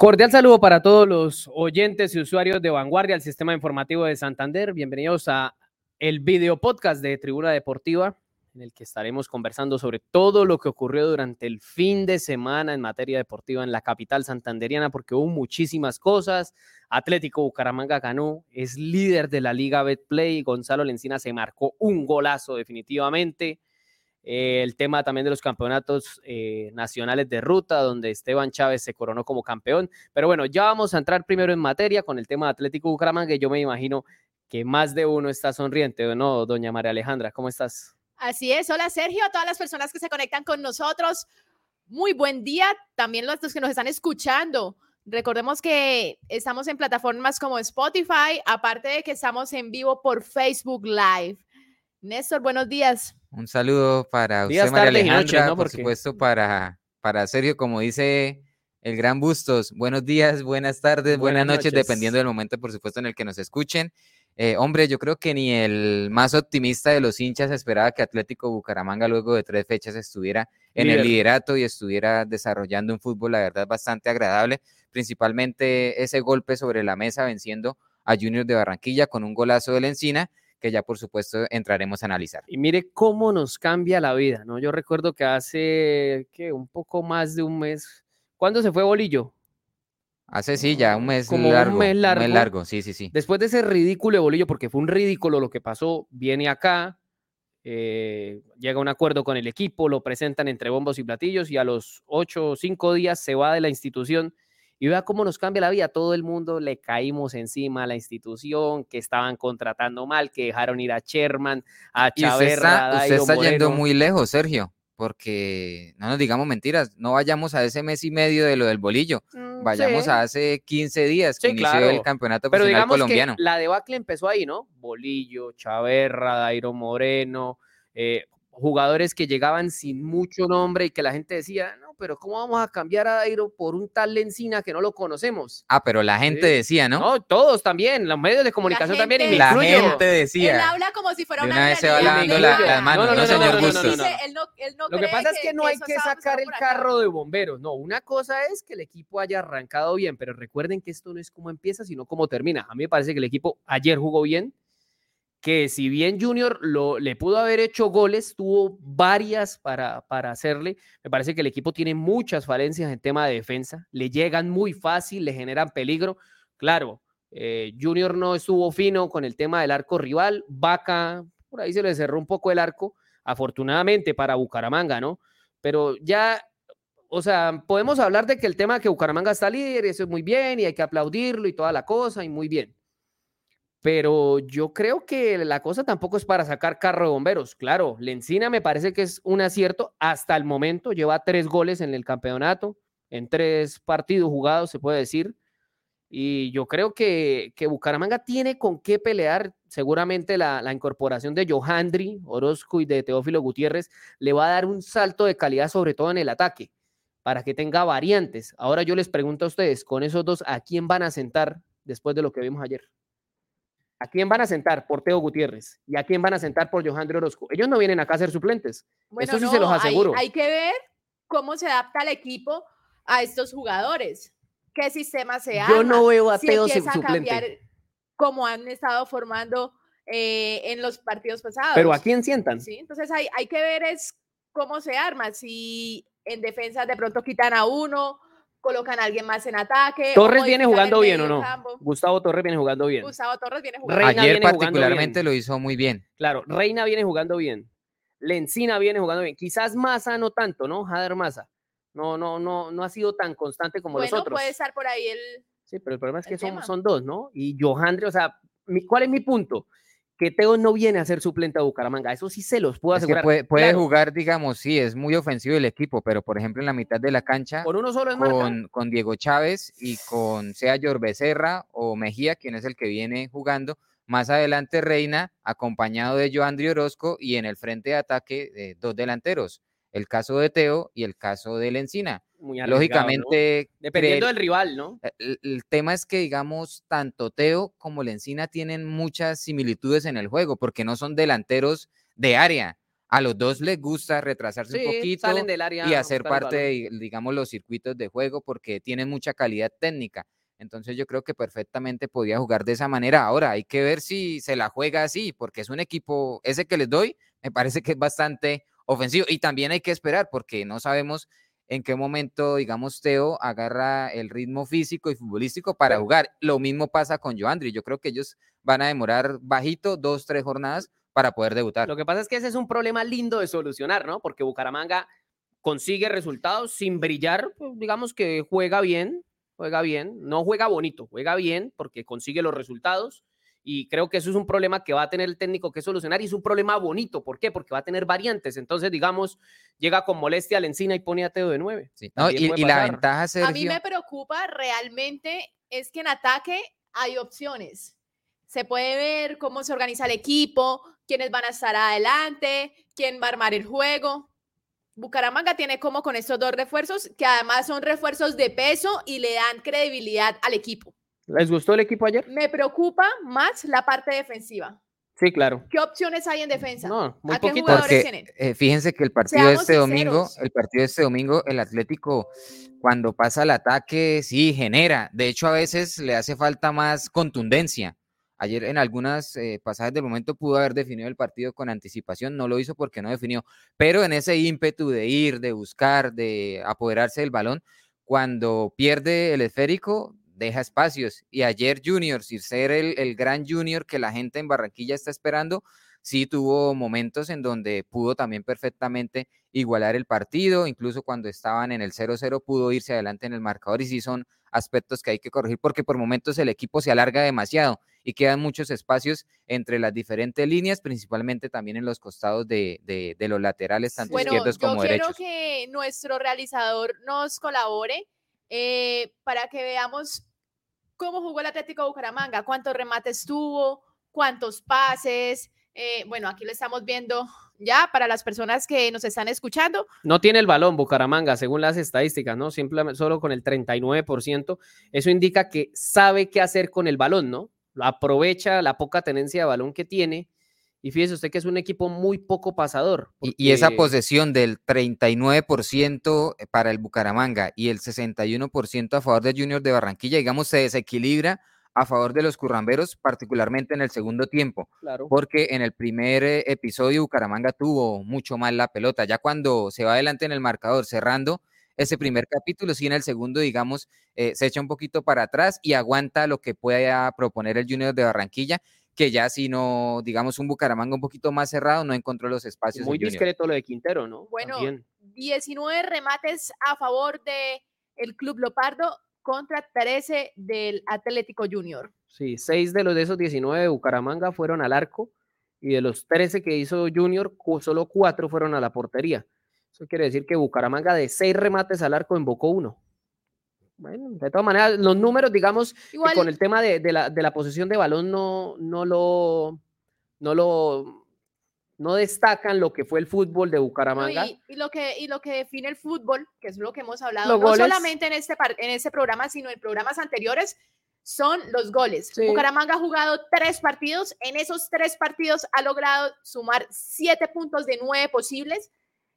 Cordial saludo para todos los oyentes y usuarios de Vanguardia, el sistema informativo de Santander. Bienvenidos a el video podcast de Tribuna Deportiva, en el que estaremos conversando sobre todo lo que ocurrió durante el fin de semana en materia deportiva en la capital santanderiana, porque hubo muchísimas cosas. Atlético Bucaramanga ganó, es líder de la Liga Betplay. Gonzalo Lencina se marcó un golazo definitivamente. Eh, el tema también de los campeonatos eh, nacionales de ruta, donde Esteban Chávez se coronó como campeón. Pero bueno, ya vamos a entrar primero en materia con el tema de Atlético Bucaramanga, que yo me imagino que más de uno está sonriente, ¿o no, doña María Alejandra? ¿Cómo estás? Así es. Hola, Sergio, a todas las personas que se conectan con nosotros. Muy buen día. También los que nos están escuchando. Recordemos que estamos en plataformas como Spotify, aparte de que estamos en vivo por Facebook Live. Néstor, buenos días. Un saludo para usted, María Alejandra, por supuesto para, para Sergio, como dice el gran Bustos. Buenos días, buenas tardes, buenas, noches, dependiendo del momento, por supuesto, en el que nos escuchen. Eh, hombre, yo creo que ni el más optimista de los hinchas esperaba que Atlético Bucaramanga luego de tres fechas estuviera en el liderato y estuviera desarrollando un fútbol, la verdad, bastante agradable, principalmente ese golpe sobre la mesa venciendo a Junior de Barranquilla con un golazo de la encina que ya por supuesto entraremos a analizar. Y mire cómo nos cambia la vida, ¿no? Yo recuerdo que hace que un poco más de un mes, ¿cuándo se fue Bolillo? Hace sí, ya un mes Como largo. Un mes largo. Un mes largo, sí, sí, sí. Después de ese ridículo de Bolillo, porque fue un ridículo lo que pasó, viene acá, eh, llega a un acuerdo con el equipo, lo presentan entre bombos y platillos y a los ocho o cinco días se va de la institución y vea cómo nos cambia la vida. Todo el mundo le caímos encima a la institución, que estaban contratando mal, que dejaron ir a Sherman, a Chávez. Usted está, yendo muy lejos, Sergio, porque no nos digamos mentiras, no vayamos a ese mes y medio de lo del bolillo, mm, vayamos a hace 15 días que inició el campeonato Pero digamos colombiano. Que la debacle empezó ahí, ¿no? Bolillo, Chaverra, Dairo Moreno, eh, jugadores que llegaban sin mucho nombre y que la gente decía, no, pero ¿cómo vamos a cambiar a Dairo por un tal Lencina que no lo conocemos? Ah, pero la gente decía, ¿no? No, todos también, los medios de comunicación también. la gente decía. Él habla como si fuera una, una vez se va lavando las manos, no, no, señor Bustos. Lo que pasa es que no hay que sacar el carro de bomberos. No, una cosa es que el equipo haya arrancado bien, pero recuerden que esto no es como empieza, sino como termina. A mí me parece que el equipo ayer jugó bien, que si bien Junior le pudo haber hecho goles, tuvo varias para, para hacerle. Me parece que el equipo tiene muchas falencias en tema de defensa. Le llegan muy fácil, le generan peligro. Claro, eh, Junior no estuvo fino con el tema del arco rival. Vaca, por ahí se le cerró un poco el arco, afortunadamente para Bucaramanga, ¿no? Pero ya, o sea, podemos hablar de que el tema de que Bucaramanga está líder, eso es muy bien y hay que aplaudirlo y toda la cosa y muy bien pero yo creo que la cosa tampoco es para sacar carro de bomberos. Claro, Lencina me parece que es un acierto hasta el momento, lleva tres goles en el campeonato, en tres partidos jugados, se puede decir. Y yo creo que, que Bucaramanga tiene con qué pelear. Seguramente la, la, incorporación de Johandri, Orozco y de Teófilo Gutiérrez le va a dar un salto de calidad, sobre todo en el ataque, para que tenga variantes. Ahora yo les pregunto a ustedes, con esos dos, ¿a quién van a sentar después de lo que vimos ayer? ¿A quién van a sentar por Teo Gutiérrez? ¿Y a quién van a sentar por Johandro Orozco? Ellos no vienen acá a ser suplentes. Eso sí se los aseguro. Hay, que ver cómo se adapta el equipo a estos jugadores. ¿Qué sistema se Yo no veo a Teo si suplente. como han estado formando eh, en los partidos pasados. Pero ¿a quién sientan? Sí, entonces hay, hay que ver es cómo se arma. Si en defensa de pronto quitan a uno, colocan a alguien más en ataque. Torres viene jugando bien o no? Gustavo Torres viene jugando bien. Gustavo Torres viene jugando bien. Ayer particularmente lo hizo muy bien. Claro, Reina viene jugando bien. Lencina viene jugando bien. Quizás Massa no tanto, ¿no? Jader Massa. No, no, no, no ha sido tan constante como los otros. puede estar por ahí el. Sí, pero el problema es que son, son, dos, ¿no? Y Johandre, o sea, ¿cuál es mi punto? Que Teo no viene a ser suplente a Bucaramanga. Eso sí se los puedo asegurar. puede, jugar, digamos, sí, es muy ofensivo el equipo, pero por ejemplo en la mitad de la cancha, con uno solo con, con, Diego Chávez y con sea Becerra o Mejía, quien es el que viene jugando. Más adelante Reina, acompañado de Joandri Orozco, y en el frente de ataque de dos delanteros, el caso de Teo y el caso de Lógicamente. Dependiendo del rival, ¿no? E, el, tema es que, digamos, tanto Teo como Lencina tienen muchas similitudes en el juego, porque no son delanteros de área. A los dos les gusta retrasarse un poquito y hacer parte de, digamos, los circuitos de juego porque tienen mucha calidad técnica. Entonces yo creo que perfectamente podía jugar de esa manera. Ahora hay que ver si se la juega así, porque es un equipo, ese que les doy, me parece que es bastante ofensivo. Y también hay que esperar, porque no sabemos en qué momento, digamos, Teo agarra el ritmo físico y futbolístico para jugar. Lo mismo pasa con Joandri. Yo creo que ellos van a demorar bajito dos, tres jornadas para poder debutar. Lo que pasa es que ese es un problema lindo de solucionar, ¿no? Porque Bucaramanga consigue resultados sin brillar, pues, digamos que juega bien, juega bien, no juega bonito, juega bien porque consigue los resultados y creo que eso es un problema que va a tener el técnico que solucionar y es un problema bonito. ¿Por qué? Porque va a tener variantes. Entonces, digamos, llega con molestia a la encina y pone a Teo de nueve. y, la ventaja, Sergio... A mí me preocupa realmente es que en ataque hay opciones. Se puede ver cómo se organiza el equipo, quiénes van a estar adelante, quién va a armar el juego. Bucaramanga tiene como con estos dos refuerzos, que además son refuerzos de peso y le dan credibilidad al equipo. ¿Les gustó el equipo ayer? Me preocupa más la parte defensiva. Sí, claro. ¿Qué opciones hay en defensa? No, muy ¿A poquito. Porque, eh, fíjense que el partido de este domingo, el partido de este domingo, el Atlético, cuando pasa al ataque, sí, genera. De hecho, a veces le hace falta más contundencia. Ayer en algunas eh, pasajes del momento pudo haber definido el partido con anticipación, no lo hizo porque no definió, pero en ese ímpetu de ir, de buscar, de apoderarse del balón, cuando pierde el esférico, deja espacios. Y ayer Junior, sin ser el, el gran Junior que la gente en Barranquilla está esperando, sí tuvo momentos en donde pudo también perfectamente igualar el partido, incluso cuando estaban en el 0-0 pudo irse adelante en el marcador y sí son aspectos que hay que corregir porque por momentos el equipo se alarga demasiado y quedan muchos espacios entre las diferentes líneas, principalmente también en los costados de, de, los laterales, tanto izquierdos como derechos. Yo quiero que nuestro realizador nos colabore eh, para que veamos cómo jugó el Atlético Bucaramanga, cuántos remates tuvo, cuántos pases, eh, bueno, aquí lo estamos viendo ya para las personas que nos están escuchando. No tiene el balón Bucaramanga, según las estadísticas, ¿no? Simplemente solo con el 39%. Eso indica que sabe qué hacer con el balón, ¿no? Aprovecha la poca tenencia de balón que tiene. Y fíjese usted que es un equipo muy poco pasador. Y, esa posesión del 39% para el Bucaramanga y el 61% a favor de Junior de Barranquilla, digamos, se desequilibra a favor de los curramberos, particularmente en el segundo tiempo, porque en el primer eh, episodio Bucaramanga tuvo mucho más la pelota, ya cuando se va adelante en el marcador cerrando ese primer capítulo, sí en el segundo, digamos, eh, se echa un poquito para atrás y aguanta lo que pueda proponer el Junior de Barranquilla, que ya si no, digamos, un Bucaramanga un poquito más cerrado, no encontró los espacios. Muy discreto lo de Quintero, ¿no? Bueno, 19 remates a favor de el Club Lopardo, contra 13 del Atlético Junior. Sí, seis de los de esos 19 de Bucaramanga fueron al arco y de los 13 que hizo Junior, solo cuatro fueron a la portería. Eso quiere decir que Bucaramanga de seis remates al arco invocó uno. Bueno, de todas maneras, los números, digamos, con el tema de, la, de, la, posesión de balón no, no lo, no lo no destacan lo que fue el fútbol de Bucaramanga. y, lo que, y lo que define el fútbol, que es lo que hemos hablado, no solamente en este, en este programa, sino en programas anteriores, son los goles. Bucaramanga ha jugado tres partidos, en esos tres partidos ha logrado sumar siete puntos de nueve posibles.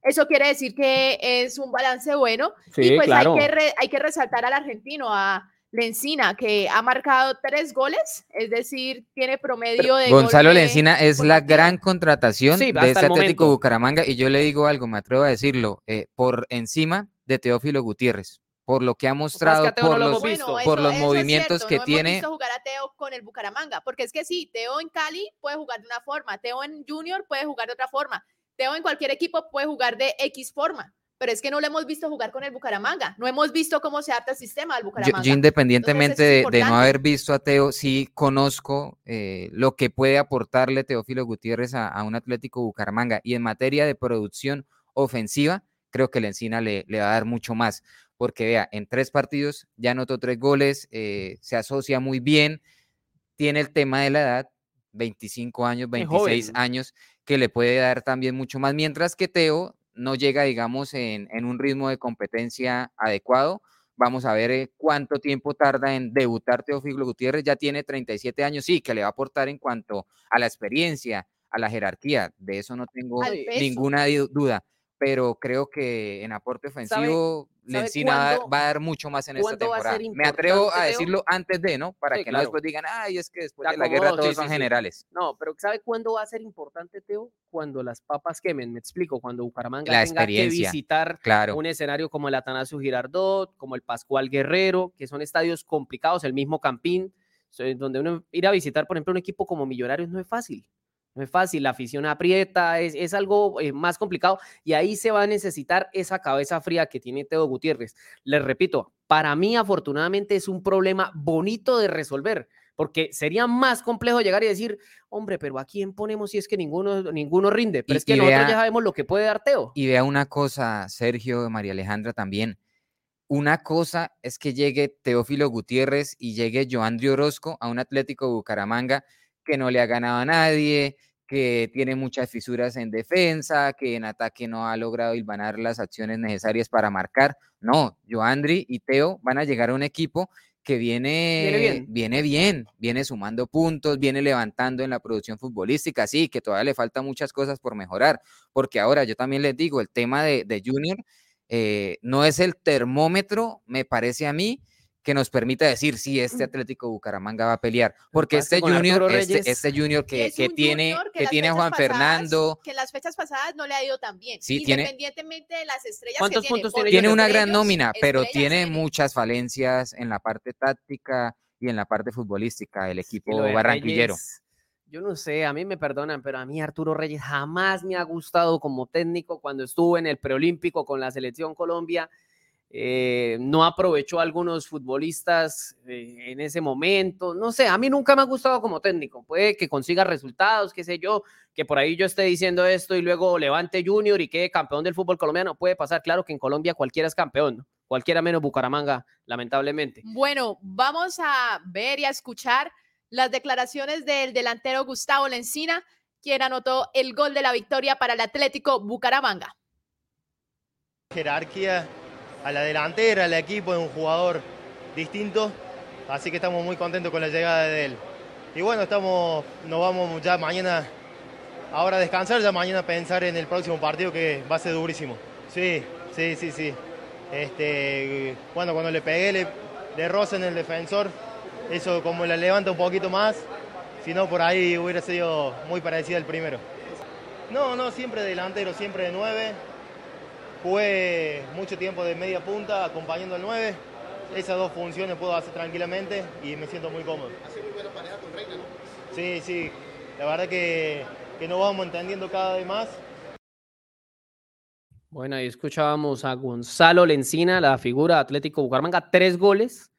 Eso quiere decir que es un balance bueno. y pues hay, que hay que resaltar al argentino, a Lencina, que ha marcado tres goles, es decir, tiene promedio de. Gonzalo Lencina es la gran contratación de este Atlético Bucaramanga, y yo le digo algo, me atrevo a decirlo, eh, por encima de Teófilo Gutiérrez, por lo que ha mostrado, por, los, por los movimientos que tiene. Hemos visto jugar a Teo con el Bucaramanga, porque es que sí, Teo en Cali puede jugar de una forma, Teo en Junior puede jugar de otra forma, Teo en cualquier equipo puede jugar de X forma pero es que no lo hemos visto jugar con el Bucaramanga, no hemos visto cómo se adapta el sistema al Bucaramanga. Yo, independientemente de, no haber visto a Teo, sí conozco eh, lo que puede aportarle Teófilo Gutiérrez a, un Atlético Bucaramanga y en materia de producción ofensiva, creo que la Encina le, va a dar mucho más, porque vea, en tres partidos ya anotó tres goles, eh, se asocia muy bien, tiene el tema de la edad, 25 años, 26 años, que le puede dar también mucho más, mientras que Teo no llega, digamos, en, un ritmo de competencia adecuado. Vamos a ver eh, cuánto tiempo tarda en debutar Teófilo Gutiérrez. Ya tiene 37 años, sí, que le va a aportar en cuanto a la experiencia, a la jerarquía, de eso no tengo ninguna duda, pero creo que en aporte ofensivo Lencina va a dar mucho más en esta temporada. Me atrevo a decirlo antes de, ¿no? Para que no después digan, ay, es que después de la guerra todos son generales. No, pero ¿sabe cuándo va a ser importante, Teo? Cuando las papas quemen, me explico, cuando Bucaramanga tenga que visitar un escenario como el Atanasio Girardot, como el Pascual Guerrero, que son estadios complicados, el mismo Campín, donde uno ir a visitar, por ejemplo, un equipo como Millonarios no es fácil. No es fácil, la afición aprieta, es, algo eh, más complicado y ahí se va a necesitar esa cabeza fría que tiene Teo Gutiérrez. Les repito, para mí afortunadamente es un problema bonito de resolver, porque sería más complejo llegar y decir, hombre, pero ¿a quién ponemos si es que ninguno, ninguno rinde? Pero es que nosotros ya sabemos lo que puede dar Teo. Y vea una cosa, Sergio, María Alejandra también. Una cosa es que llegue Teófilo Gutiérrez y llegue Joandri Orozco a un Atlético Bucaramanga que no le ha ganado a nadie, que tiene muchas fisuras en defensa, que en ataque no ha logrado hilvanar las acciones necesarias para marcar. No, Joandri y Teo van a llegar a un equipo que viene, viene bien. viene sumando puntos, viene levantando en la producción futbolística, sí, que todavía le faltan muchas cosas por mejorar, porque ahora yo también les digo, el tema de, de Junior eh, no es el termómetro, me parece a mí, que nos permita decir si este Atlético Bucaramanga va a pelear. Porque este junior, este, este, junior que, que tiene, que, tiene a Juan Fernando. Que las fechas pasadas no le ha ido tan bien. independientemente de las estrellas ¿Cuántos que puntos tiene? Tiene una gran nómina, pero tiene muchas falencias en la parte táctica y en la parte futbolística del equipo barranquillero. yo no sé, a mí me perdonan, pero a mí Arturo Reyes jamás me ha gustado como técnico cuando estuvo en el preolímpico con la selección Colombia eh, no aprovechó a algunos futbolistas eh, en ese momento. No sé, a mí nunca me ha gustado como técnico. Puede que consiga resultados, qué sé yo, que por ahí yo esté diciendo esto y luego levante Junior y quede campeón del fútbol colombiano. Puede pasar, claro que en Colombia cualquiera es campeón, cualquiera menos Bucaramanga, lamentablemente. Bueno, vamos a ver y a escuchar las declaraciones del delantero Gustavo Lencina, quien anotó el gol de la victoria para el Atlético Bucaramanga. Jerarquía a la delantera, al equipo, es un jugador distinto, así que estamos muy contentos con la llegada de él. Y bueno, estamos, nos vamos ya mañana, ahora a descansar, ya mañana a pensar en el próximo partido que va a ser durísimo. Sí, sí, sí, sí. Este, bueno, cuando le pegué, le, le roce en el defensor, eso como la levanta un poquito más, si no por ahí hubiera sido muy parecido al primero. No, no, siempre delantero, siempre de nueve, Jugué mucho tiempo de media punta acompañando al 9. Esas dos funciones puedo hacer tranquilamente y me siento muy cómodo. Hace muy buena pareja con Reina, ¿no? Sí, sí. La verdad que, que nos vamos entendiendo cada vez más. Bueno, ahí escuchábamos a Gonzalo Lencina, la figura Atlético Bucaramanga, tres goles.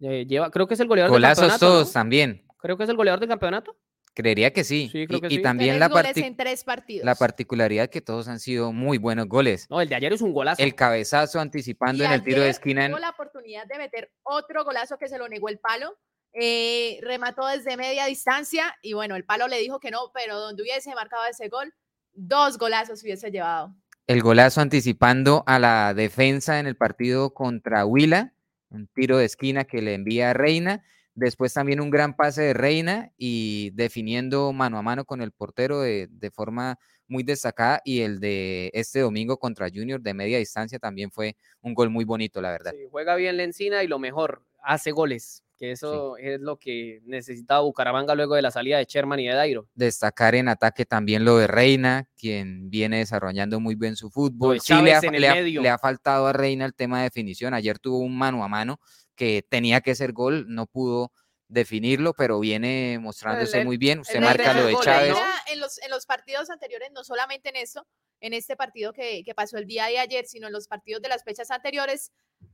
Eh, lleva, creo que es el goleador del campeonato. todos también. Creo que es el goleador del campeonato. Creería que sí. y, también la, la particularidad que todos han sido muy buenos goles. No, el de ayer es un golazo. El cabezazo anticipando en el tiro de esquina. Tuvo la oportunidad de meter otro golazo que se lo negó el palo. Eh, remató desde media distancia y bueno, el palo le dijo que no, pero donde hubiese marcado ese gol, dos golazos hubiese llevado. El golazo anticipando a la defensa en el partido contra Huila, un tiro de esquina que le envía a Reina Después también un gran pase de Reina y definiendo mano a mano con el portero de, forma muy destacada y el de este domingo contra Junior de media distancia también fue un gol muy bonito, la verdad. juega bien Lencina y lo mejor, hace goles, que eso es lo que necesitaba Bucaramanga luego de la salida de Sherman y de Dairo. Destacar en ataque también lo de Reina, quien viene desarrollando muy bien su fútbol. Sí, le ha, le ha faltado a Reina el tema de definición. Ayer tuvo un mano a mano que tenía que ser gol, no pudo definirlo, pero viene mostrándose muy bien. Usted marca lo de Chávez. En los, en los partidos anteriores, no solamente en eso, en este partido que, que, pasó el día de ayer, sino en los partidos de las fechas anteriores,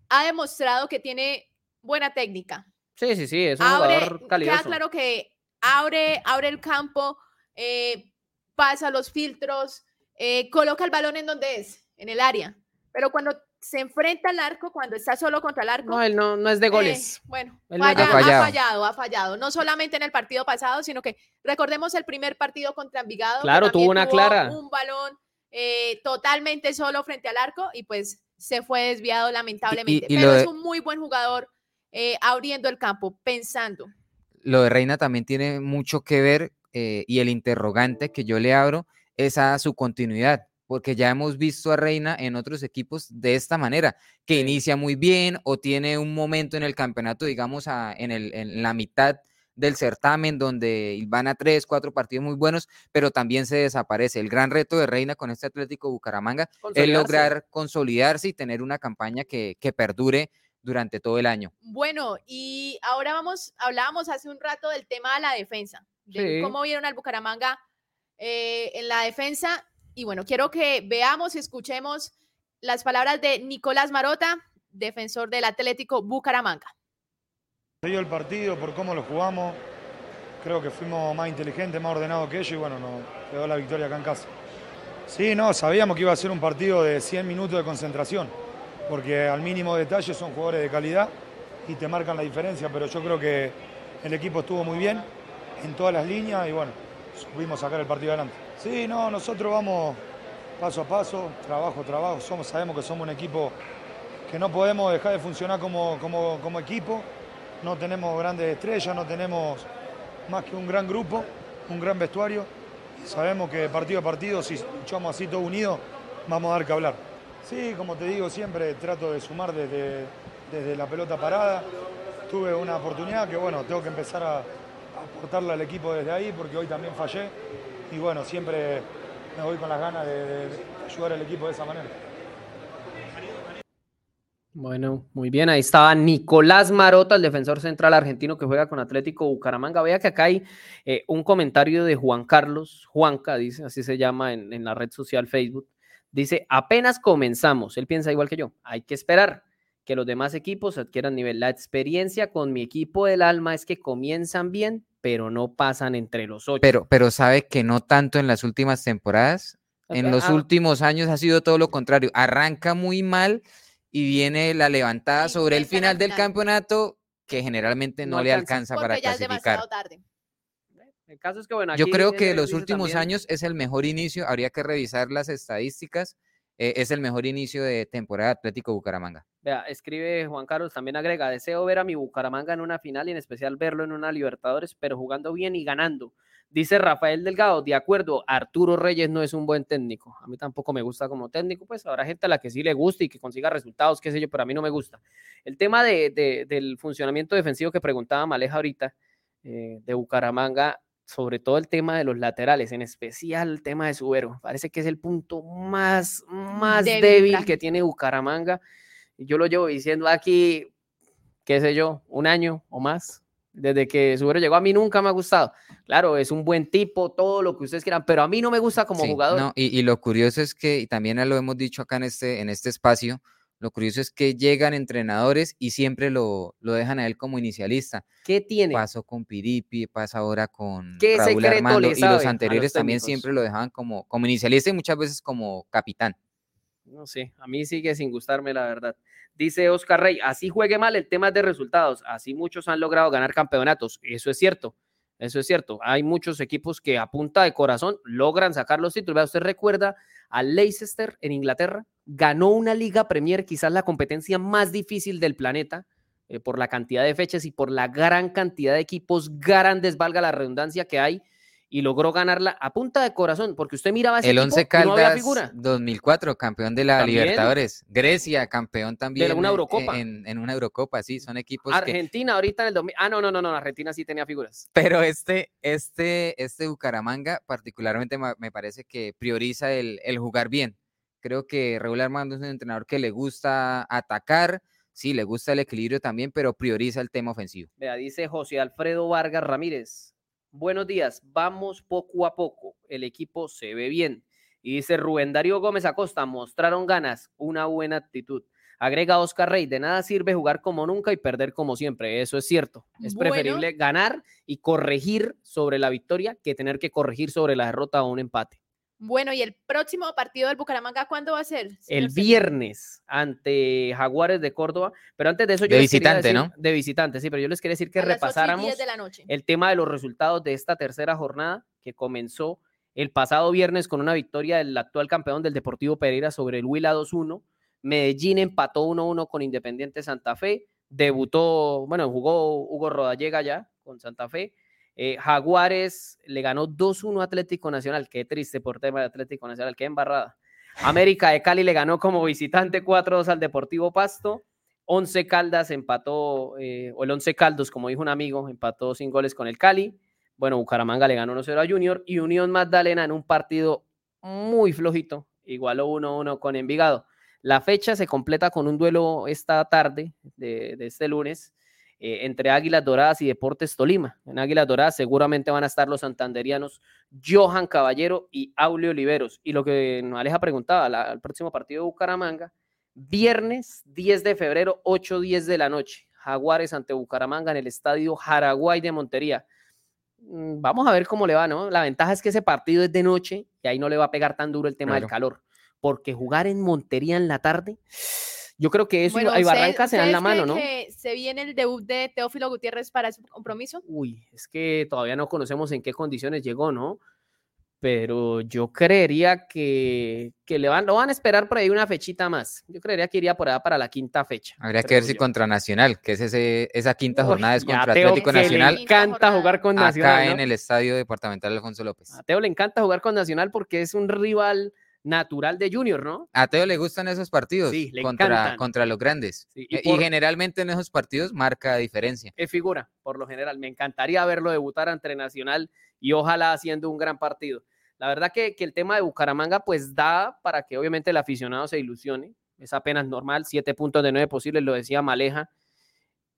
ha demostrado que tiene buena técnica. Sí, sí, sí, es un jugador calidoso. Queda claro que abre, abre el campo, eh, pasa los filtros, eh, coloca el balón en donde es, en el área. Pero cuando se enfrenta al arco cuando está solo contra el arco. No, él no, no es de goles. Eh, bueno, ha, fallado. ha, fallado. No solamente en el partido pasado, sino que recordemos el primer partido contra Envigado. Claro, tuvo una clara. Un balón eh, totalmente solo frente al arco y pues se fue desviado lamentablemente. Pero es un muy buen jugador eh, abriendo el campo, pensando. Lo de Reina también tiene mucho que ver eh, y el interrogante que yo le abro es a su continuidad, porque ya hemos visto a Reina en otros equipos de esta manera, que inicia muy bien o tiene un momento en el campeonato, digamos, en, el, en la mitad del certamen donde van a tres, cuatro partidos muy buenos, pero también se desaparece. El gran reto de Reina con este Atlético Bucaramanga es lograr consolidarse y tener una campaña que, que perdure durante todo el año. Bueno, y ahora vamos, hablábamos hace un rato del tema de la defensa, de cómo vieron al Bucaramanga eh, en la defensa. Y bueno, quiero que veamos y escuchemos las palabras de Nicolás Marota, defensor del Atlético Bucaramanga. Dio el partido por cómo lo jugamos. Creo que fuimos más inteligentes, más ordenados que ellos y bueno, nos quedó la victoria acá en casa. Sí, no, sabíamos que iba a ser un partido de 100 minutos de concentración, porque al mínimo detalle son jugadores de calidad y te marcan la diferencia, pero yo creo que el equipo estuvo muy bien en todas las líneas y bueno, supimos sacar el partido adelante. Sí, no, nosotros vamos paso a paso, trabajo, trabajo, somos, sabemos que somos un equipo que no podemos dejar de funcionar como, como, como equipo no tenemos grandes estrellas, no tenemos más que un gran grupo, un gran vestuario. Sabemos que partido a partido, si luchamos así todos unidos, vamos a dar que hablar. Sí, como te digo, siempre trato de sumar desde, desde la pelota parada. Tuve una oportunidad que, bueno, tengo que empezar a, aportarla al equipo desde ahí porque hoy también fallé. Y bueno, siempre me voy con las ganas de ayudar al equipo de esa manera. Bueno, muy bien. Ahí estaba Nicolás Marota, el defensor central argentino que juega con Atlético Bucaramanga. Vea que acá hay eh, un comentario de Juan Carlos, Juanca, dice, así se llama en, en la red social Facebook. Dice, apenas comenzamos. Él piensa igual que yo. Hay que esperar que los demás equipos adquieran nivel. La experiencia con mi equipo del alma es que comienzan bien, pero no pasan entre los ocho. Pero, pero sabe que no tanto en las últimas temporadas. En los ah. últimos años ha sido todo lo contrario. Arranca muy mal y viene la levantada sobre el final del campeonato que generalmente no, le alcanza, para clasificar. El caso es que, bueno, Yo creo que los últimos años es el mejor inicio, habría que revisar las estadísticas, eh, es el mejor inicio de temporada Atlético Bucaramanga. Vea, escribe Juan Carlos, también agrega, deseo ver a mi Bucaramanga en una final y en especial verlo en una Libertadores, pero jugando bien y ganando. Dice Rafael Delgado, de acuerdo, Arturo Reyes no es un buen técnico. A mí tampoco me gusta como técnico, pues habrá gente a la que sí le gusta y que consiga resultados, qué sé yo, pero a mí no me gusta. El tema de, del funcionamiento defensivo que preguntaba Maleja ahorita, eh, de Bucaramanga, sobre todo el tema de los laterales, en especial el tema de Subero. Parece que es el punto más, más débil, que tiene Bucaramanga. Yo lo llevo diciendo aquí, qué sé yo, un año o más desde que Subero llegó a mí nunca me ha gustado. Claro, es un buen tipo, todo lo que ustedes quieran, pero a mí no me gusta como jugador. No, y, lo curioso es que, y también lo hemos dicho acá en este, en este espacio, lo curioso es que llegan entrenadores y siempre lo, lo dejan a él como inicialista. ¿Qué tiene? Pasó con Piripi, pasa ahora con Raúl Armando, y los anteriores también siempre lo dejaban como, como inicialista y muchas veces como capitán. No sé, a mí sigue sin gustarme la verdad. Dice Oscar Rey, así juegue mal el tema de resultados, así muchos han logrado ganar campeonatos. Eso es cierto, eso es cierto. Hay muchos equipos que a punta de corazón logran sacar los títulos. ¿Usted recuerda a Leicester en Inglaterra? Ganó una Liga Premier, quizás la competencia más difícil del planeta, eh, por la cantidad de fechas y por la gran cantidad de equipos grandes, valga la redundancia, que hay y logró ganarla a punta de corazón, porque usted miraba ese el Once Caldas 2004, campeón de la Libertadores, Grecia, campeón también de una Eurocopa. En, una Eurocopa, sí, son equipos Argentina ahorita en el 2000, ah no, no, no, no, Argentina sí tenía figuras. Pero este este este Bucaramanga particularmente me parece que prioriza el, el jugar bien. Creo que Raúl Armando es un entrenador que le gusta atacar, sí, le gusta el equilibrio también, pero prioriza el tema ofensivo. Vea, dice José Alfredo Vargas Ramírez, Buenos días, vamos poco a poco, el equipo se ve bien. Y dice Rubén Darío Gómez Acosta, mostraron ganas, una buena actitud. Agrega Oscar Rey, de nada sirve jugar como nunca y perder como siempre, eso es cierto. Es preferible ganar y corregir sobre la victoria que tener que corregir sobre la derrota o un empate. Bueno, ¿y el próximo partido del Bucaramanga cuándo va a ser? El viernes ante Jaguares de Córdoba. Pero antes de eso, yo de visitante, ¿no? De visitante, sí, pero yo les quería decir que repasáramos el tema de los resultados de esta tercera jornada que comenzó el pasado viernes con una victoria del actual campeón del Deportivo Pereira sobre el Huila 2-1. Medellín empató 1-1 con Independiente Santa Fe. Debutó, bueno, jugó Hugo Rodallega ya con Santa Fe. Eh, Jaguares le ganó 2-1 Atlético Nacional. Qué triste por tema de Atlético Nacional, qué embarrada. América de Cali le ganó como visitante 4-2 al Deportivo Pasto. 11 Caldas empató, eh, o el 11 Caldos, como dijo un amigo, empató sin goles con el Cali. Bueno, Bucaramanga le ganó 1-0 a Junior y Unión Magdalena en un partido muy flojito, igualó 1-1 con Envigado. La fecha se completa con un duelo esta tarde de, este lunes eh, entre Águilas Doradas y Deportes Tolima. En Águilas Doradas seguramente van a estar los santanderianos Johan Caballero y Aulio Oliveros. Y lo que Aleja preguntaba, la, el próximo partido de Bucaramanga, viernes 10 de febrero, 8-10 de la noche. Jaguares ante Bucaramanga en el estadio Jaraguay de Montería. Mm, vamos a ver cómo le va, ¿no? La ventaja es que ese partido es de noche y ahí no le va a pegar tan duro el tema del calor, porque jugar en Montería en la tarde, yo creo que eso hay Barranca se dan la mano, ¿no? Que ¿Se viene el debut de Teófilo Gutiérrez para ese compromiso? Uy, es que todavía no conocemos en qué condiciones llegó, ¿no? pero yo creería que, que le van, lo van a esperar por ahí una fechita más. Yo creería que iría por allá para la quinta fecha. Habría que ver si contra Nacional, que es ese, esa quinta jornada es contra Atlético Nacional. Le encanta jugar con Nacional. Acá en el estadio departamental Alfonso López. A Teo le encanta jugar con Nacional porque es un rival natural de Junior, ¿no? A Teo le gustan esos partidos sí, le contra, contra los grandes. y, y, generalmente en esos partidos marca diferencia. Es figura, por lo general. Me encantaría verlo debutar ante Nacional y ojalá haciendo un gran partido. La verdad que, el tema de Bucaramanga pues da para que obviamente el aficionado se ilusione. Es apenas normal, siete puntos de nueve posibles, lo decía Maleja.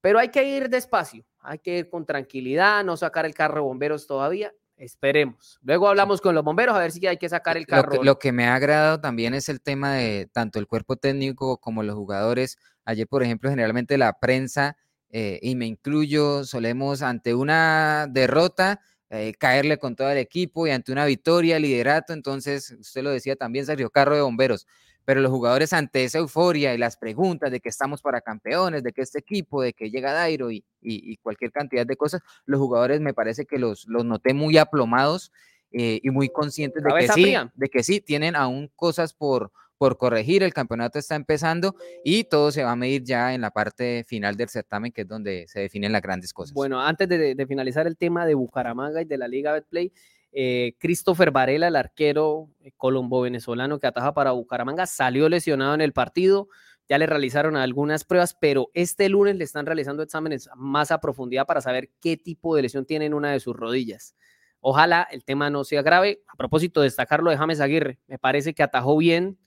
Pero hay que ir despacio, hay que ir con tranquilidad, no sacar el carro de bomberos todavía. Esperemos. Luego hablamos con los bomberos a ver si hay que sacar el carro. Lo que, lo que, me ha agradado también es el tema de tanto el cuerpo técnico como los jugadores. Ayer, por ejemplo, generalmente la prensa, eh, y me incluyo, solemos ante una derrota eh, caerle con todo el equipo y ante una victoria, liderato, entonces usted lo decía también, Sergio Carro de Bomberos, pero los jugadores ante esa euforia y las preguntas de que estamos para campeones, de que este equipo, de que llega Dairo y, y, cualquier cantidad de cosas, los jugadores me parece que los, los noté muy aplomados eh, y muy conscientes de que, sí, de que sí, tienen aún cosas por, por corregir, el campeonato está empezando y todo se va a medir ya en la parte final del certamen, que es donde se definen las grandes cosas. Bueno, antes de, finalizar el tema de Bucaramanga y de la Liga Betplay, eh, Christopher Varela, el arquero eh, colombo-venezolano que ataja para Bucaramanga, salió lesionado en el partido. Ya le realizaron algunas pruebas, pero este lunes le están realizando exámenes más a profundidad para saber qué tipo de lesión tiene en una de sus rodillas. Ojalá el tema no sea grave. A propósito, destacarlo de James Aguirre, me parece que atajó bien,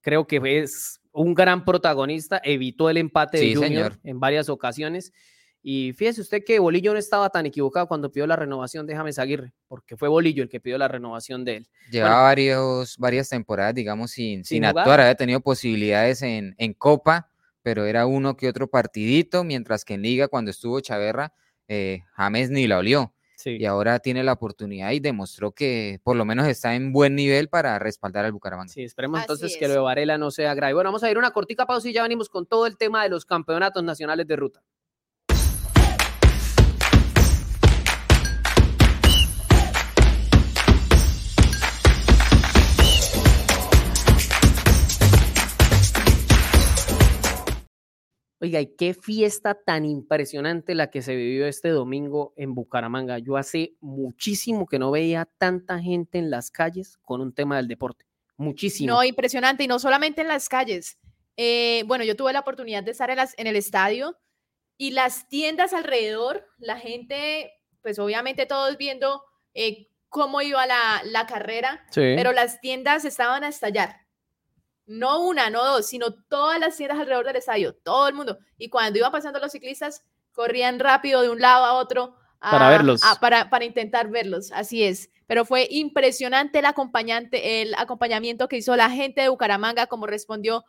creo que es un gran protagonista, evitó el empate de Junior en varias ocasiones. Y fíjese usted que Bolillo no estaba tan equivocado cuando pidió la renovación de James Aguirre, porque fue Bolillo el que pidió la renovación de él. Llevaba varios, varias temporadas, digamos, sin, sin, actuar, había tenido posibilidades en, en, Copa, pero era uno que otro partidito, mientras que en Liga, cuando estuvo Chaverra, eh, James ni la olió. Y ahora tiene la oportunidad y demostró que por lo menos está en buen nivel para respaldar al Bucaramanga. Sí, esperemos entonces que lo de Varela no sea grave. Bueno, vamos a ir una cortica pausa y ya venimos con todo el tema de los campeonatos nacionales de ruta. Oiga, y qué fiesta tan impresionante la que se vivió este domingo en Bucaramanga. Yo hace muchísimo que no veía tanta gente en las calles con un tema del deporte. Muchísimo. No, impresionante. Y no solamente en las calles. Eh, bueno, yo tuve la oportunidad de estar en, las, en el estadio y las tiendas alrededor, la gente, pues obviamente todos viendo eh, cómo iba la, la carrera, pero las tiendas estaban a estallar no una, no dos, sino todas las tiendas alrededor del estadio, todo el mundo. Y cuando iban pasando los ciclistas, corrían rápido de un lado a otro para verlos. para, para, intentar verlos, así es. Pero fue impresionante el acompañante, el acompañamiento que hizo la gente de Bucaramanga, como respondió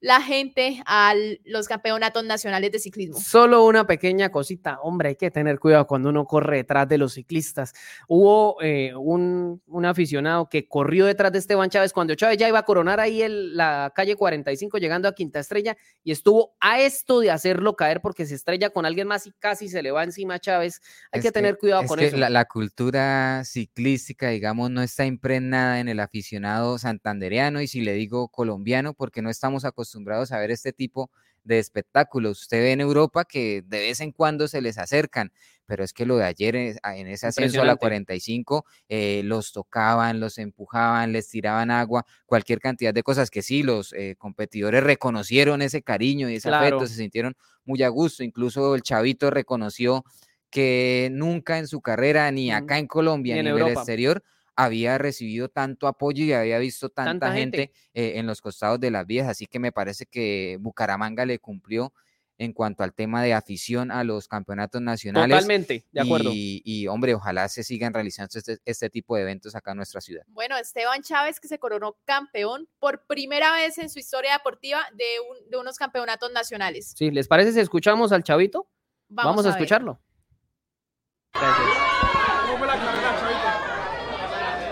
la gente a los campeonatos nacionales de ciclismo. Solo una pequeña cosita, hombre, hay que tener cuidado cuando uno corre detrás de los ciclistas. Hubo eh, un, aficionado que corrió detrás de Esteban Chávez cuando Chávez ya iba a coronar ahí en la calle 45 llegando a Quinta Estrella y estuvo a esto de hacerlo caer porque se estrella con alguien más y casi se le va encima a Chávez. Hay que, tener cuidado con eso. La, la cultura ciclística, digamos, no está impregnada en el aficionado santandereano y si le digo colombiano porque no estamos acostumbrados acostumbrados a ver este tipo de espectáculos. Usted ve en Europa que de vez en cuando se les acercan, pero es que lo de ayer en ese ascenso a la 45 eh, los tocaban, los empujaban, les tiraban agua, cualquier cantidad de cosas que sí, los eh, competidores reconocieron ese cariño y ese afecto, se sintieron muy a gusto, incluso el chavito reconoció que nunca en su carrera, ni acá en Colombia, ni, en, el exterior, había recibido tanto apoyo y había visto tanta, gente, eh, en los costados de las vías, así que me parece que Bucaramanga le cumplió en cuanto al tema de afición a los campeonatos nacionales. Totalmente, de acuerdo. Y, hombre, ojalá se sigan realizando este, este, tipo de eventos acá en nuestra ciudad. Bueno, Esteban Chávez que se coronó campeón por primera vez en su historia deportiva de, de unos campeonatos nacionales. Sí, ¿les parece si escuchamos al chavito? Vamos, a, escucharlo.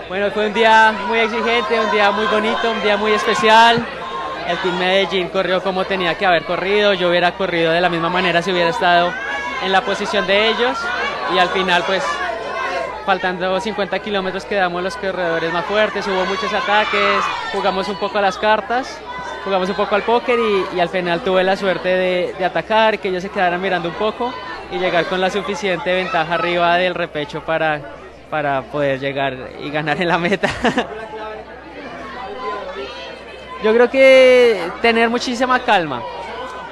Bueno, fue un día muy exigente, un día muy bonito, un día muy especial. El Team Medellín corrió como tenía que haber corrido, yo hubiera corrido de la misma manera si hubiera estado en la posición de ellos. Y al final pues faltando 50 kilómetros quedamos los corredores más fuertes, hubo muchos ataques, jugamos un poco a las cartas, jugamos un poco al póker y, al final tuve la suerte de, de atacar, que ellos se quedaran mirando un poco y llegar con la suficiente ventaja arriba del repecho para, para poder llegar y ganar en la meta. Yo creo que tener muchísima calma,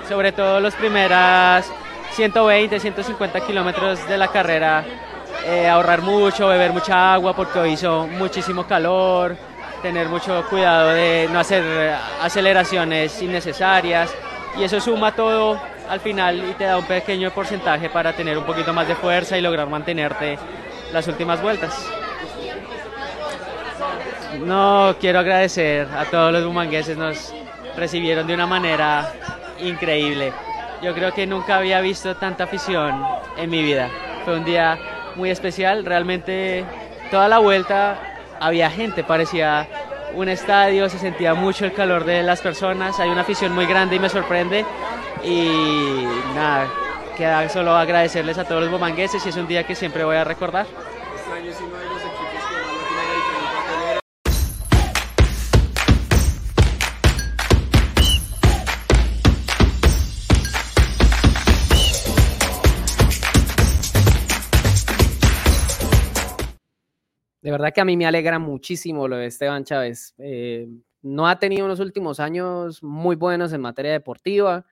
sobre todo los primeras 120, 150 kilómetros de la carrera, eh, ahorrar mucho, beber mucha agua porque hoy hizo muchísimo calor, tener mucho cuidado de no hacer aceleraciones innecesarias y eso suma todo al final y te da un pequeño porcentaje para tener un poquito más de fuerza y lograr mantenerte las últimas vueltas. No, quiero agradecer a todos los bumangueses, nos recibieron de una manera increíble. Yo creo que nunca había visto tanta afición en mi vida. Fue un día muy especial, realmente toda la vuelta había gente, parecía un estadio, se sentía mucho el calor de las personas, hay una afición muy grande y me sorprende. Y nada, queda solo agradecerles a todos los bumangueses y es un día que siempre voy a recordar. De verdad que a mí me alegra muchísimo lo de Esteban Chávez. Eh, no ha tenido unos últimos años muy buenos en materia deportiva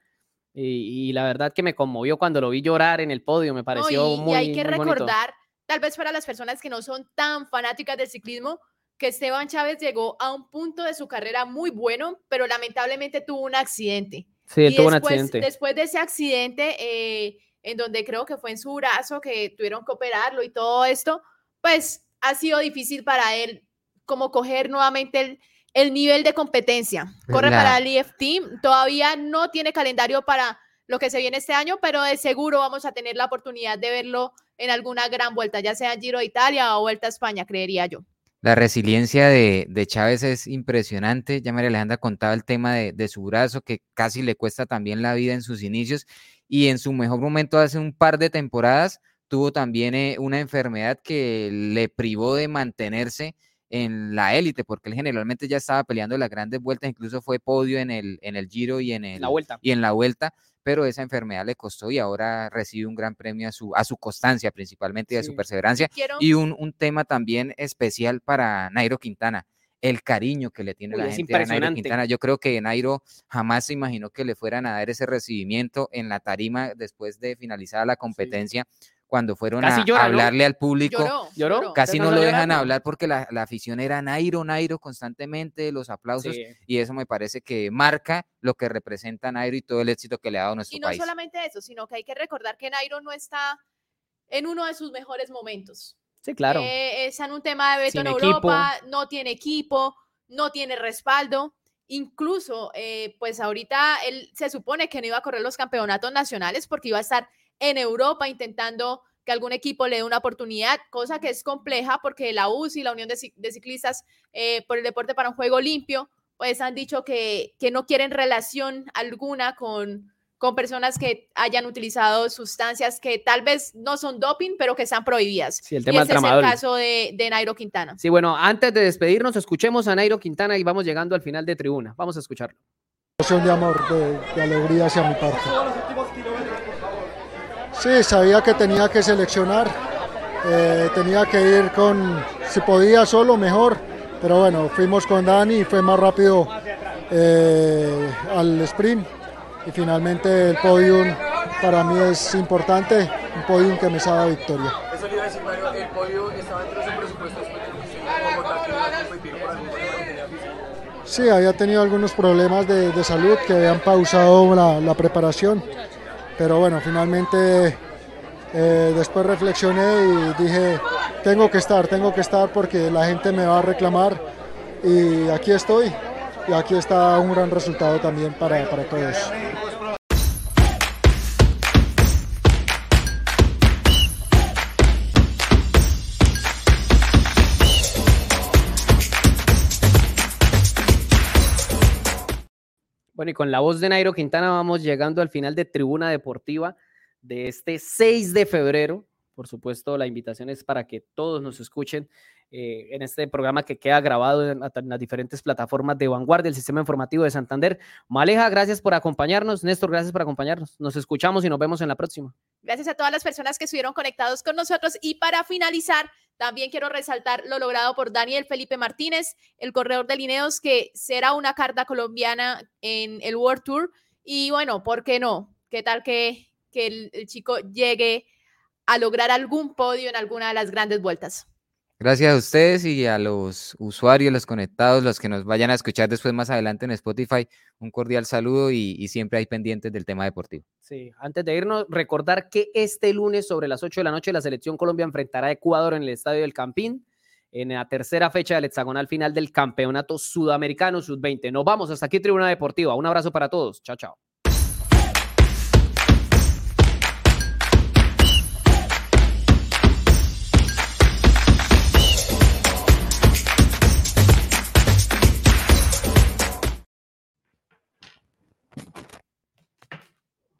y, la verdad que me conmovió cuando lo vi llorar en el podio, me pareció muy muy Y hay que recordar, tal vez para las personas que no son tan fanáticas del ciclismo, que Esteban Chávez llegó a un punto de su carrera muy bueno, pero lamentablemente tuvo un accidente. Sí, tuvo un accidente. Después de ese accidente, eh, en donde creo que fue en su brazo, que tuvieron que operarlo y todo esto, pues ha sido difícil para él como coger nuevamente el, nivel de competencia. Corre para el EF Team, todavía no tiene calendario para lo que se viene este año, pero de seguro vamos a tener la oportunidad de verlo en alguna gran vuelta, ya sea Giro de Italia o Vuelta a España, creería yo. La resiliencia de, Chávez es impresionante. Ya María Alejandra contaba el tema de, de, su brazo, que casi le cuesta también la vida en sus inicios. Y en su mejor momento, hace un par de temporadas, tuvo también eh, una enfermedad que le privó de mantenerse en la élite, porque él generalmente ya estaba peleando las grandes vueltas, incluso fue podio en el, en el Giro y en, el, la vuelta. y en la vuelta, pero esa enfermedad le costó y ahora recibe un gran premio a su, a su constancia principalmente y a su perseverancia. Y un, un, tema también especial para Nairo Quintana, el cariño que le tiene la gente a Nairo Quintana. Yo creo que Nairo jamás se imaginó que le fueran a dar ese recibimiento en la tarima después de finalizar la competencia cuando fueron a, hablarle al público. Lloró, Casi no lo dejan hablar porque la, afición era Nairo, Nairo constantemente, los aplausos, y eso me parece que marca lo que representa Nairo y todo el éxito que le ha dado a nuestro país. Y no solamente eso, sino que hay que recordar que Nairo no está en uno de sus mejores momentos. Sí, claro. Eh, está en un tema de veto en Europa, no tiene equipo, no tiene respaldo. Incluso, eh, pues ahorita él se supone que no iba a correr los campeonatos nacionales porque iba a estar en Europa intentando que algún equipo le dé una oportunidad, cosa que es compleja porque la UCI, la Unión de, Ciclistas eh, por el Deporte para un Juego Limpio, pues han dicho que, que no quieren relación alguna con, con personas que hayan utilizado sustancias que tal vez no son doping, pero que están prohibidas. Sí, el tema y ese es el caso de, de, Nairo Quintana. Sí, bueno, antes de despedirnos, escuchemos a Nairo Quintana y vamos llegando al final de tribuna. Vamos a escucharlo. de amor, de, de alegría hacia mi parte. Sí, sabía que tenía que seleccionar, eh, tenía que ir con, si podía solo, mejor, pero bueno, fuimos con Dani y fue más rápido eh, al sprint y finalmente el podium para mí es importante, un podium que me sabe victoria. Eso le iba a decir, Mario, el podio estaba dentro de su presupuesto Sí, había tenido algunos problemas de, de salud que habían pausado la, la preparación, pero bueno, finalmente eh, después reflexioné y dije, tengo que estar, tengo que estar porque la gente me va a reclamar y aquí estoy y aquí está un gran resultado también para, para todos. Bueno, y con la voz de Nairo Quintana vamos llegando al final de Tribuna Deportiva de este 6 de febrero. Por supuesto, la invitación es para que todos nos escuchen eh, en este programa que queda grabado en, las diferentes plataformas de Vanguardia, el Sistema Informativo de Santander. Maleja, gracias por acompañarnos. Néstor, gracias por acompañarnos. Nos escuchamos y nos vemos en la próxima. Gracias a todas las personas que estuvieron conectados con nosotros. Y para finalizar, también quiero resaltar lo logrado por Daniel Felipe Martínez, el corredor de Lineos, que será una carta colombiana en el World Tour. Y bueno, ¿por qué no? ¿Qué tal que, que el chico llegue a lograr algún podio en alguna de las grandes vueltas? Gracias a ustedes y a los usuarios, los conectados, los que nos vayan a escuchar después más adelante en Spotify, un cordial saludo y, siempre hay pendientes del tema deportivo. Sí, antes de irnos, recordar que este lunes sobre las 8 de la noche la selección Colombia enfrentará a Ecuador en el Estadio del Campín en la tercera fecha del hexagonal final del Campeonato Sudamericano Sub-20. Nos vamos hasta aquí, Tribuna Deportiva. Un abrazo para todos. Chao, chao.